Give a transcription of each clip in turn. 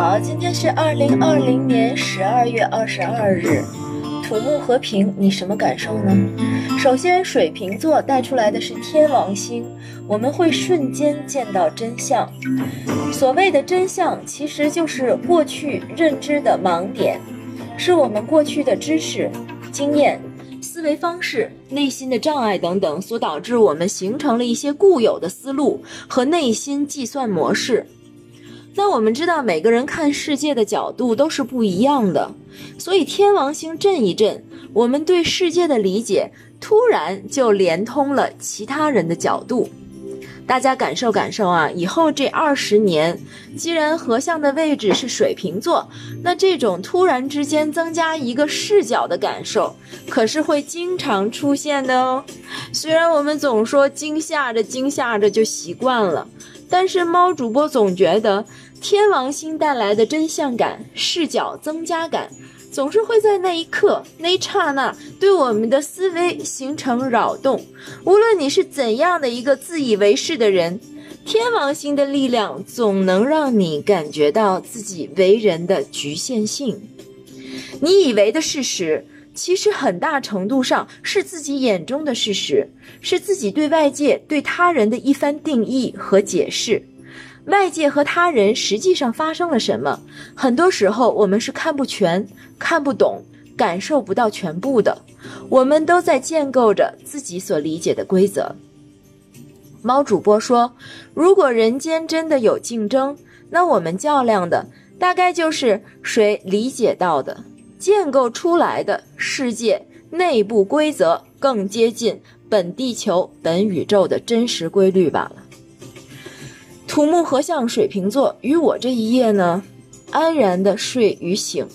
好，今天是二零二零年十二月二十二日，土木和平，你什么感受呢？首先，水瓶座带出来的是天王星，我们会瞬间见到真相。所谓的真相，其实就是过去认知的盲点，是我们过去的知识、经验、思维方式、内心的障碍等等，所导致我们形成了一些固有的思路和内心计算模式。那我们知道，每个人看世界的角度都是不一样的，所以天王星震一震，我们对世界的理解突然就连通了其他人的角度。大家感受感受啊！以后这二十年，既然合相的位置是水瓶座，那这种突然之间增加一个视角的感受，可是会经常出现的哦。虽然我们总说惊吓着惊吓着就习惯了，但是猫主播总觉得。天王星带来的真相感、视角增加感，总是会在那一刻、那一刹那对我们的思维形成扰动。无论你是怎样的一个自以为是的人，天王星的力量总能让你感觉到自己为人的局限性。你以为的事实，其实很大程度上是自己眼中的事实，是自己对外界、对他人的一番定义和解释。外界和他人实际上发生了什么？很多时候我们是看不全、看不懂、感受不到全部的。我们都在建构着自己所理解的规则。猫主播说：“如果人间真的有竞争，那我们较量的大概就是谁理解到的、建构出来的世界内部规则更接近本地球、本宇宙的真实规律罢了。”土木合相水瓶座与我这一夜呢，安然的睡与醒。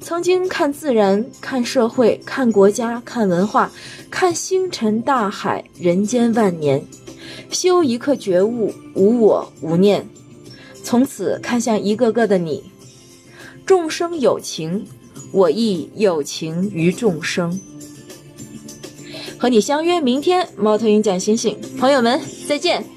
曾经看自然、看社会、看国家、看文化、看星辰大海、人间万年，修一刻觉悟，无我无念。从此看向一个个的你，众生有情，我亦有情于众生。和你相约明天，猫头鹰讲星星，朋友们再见。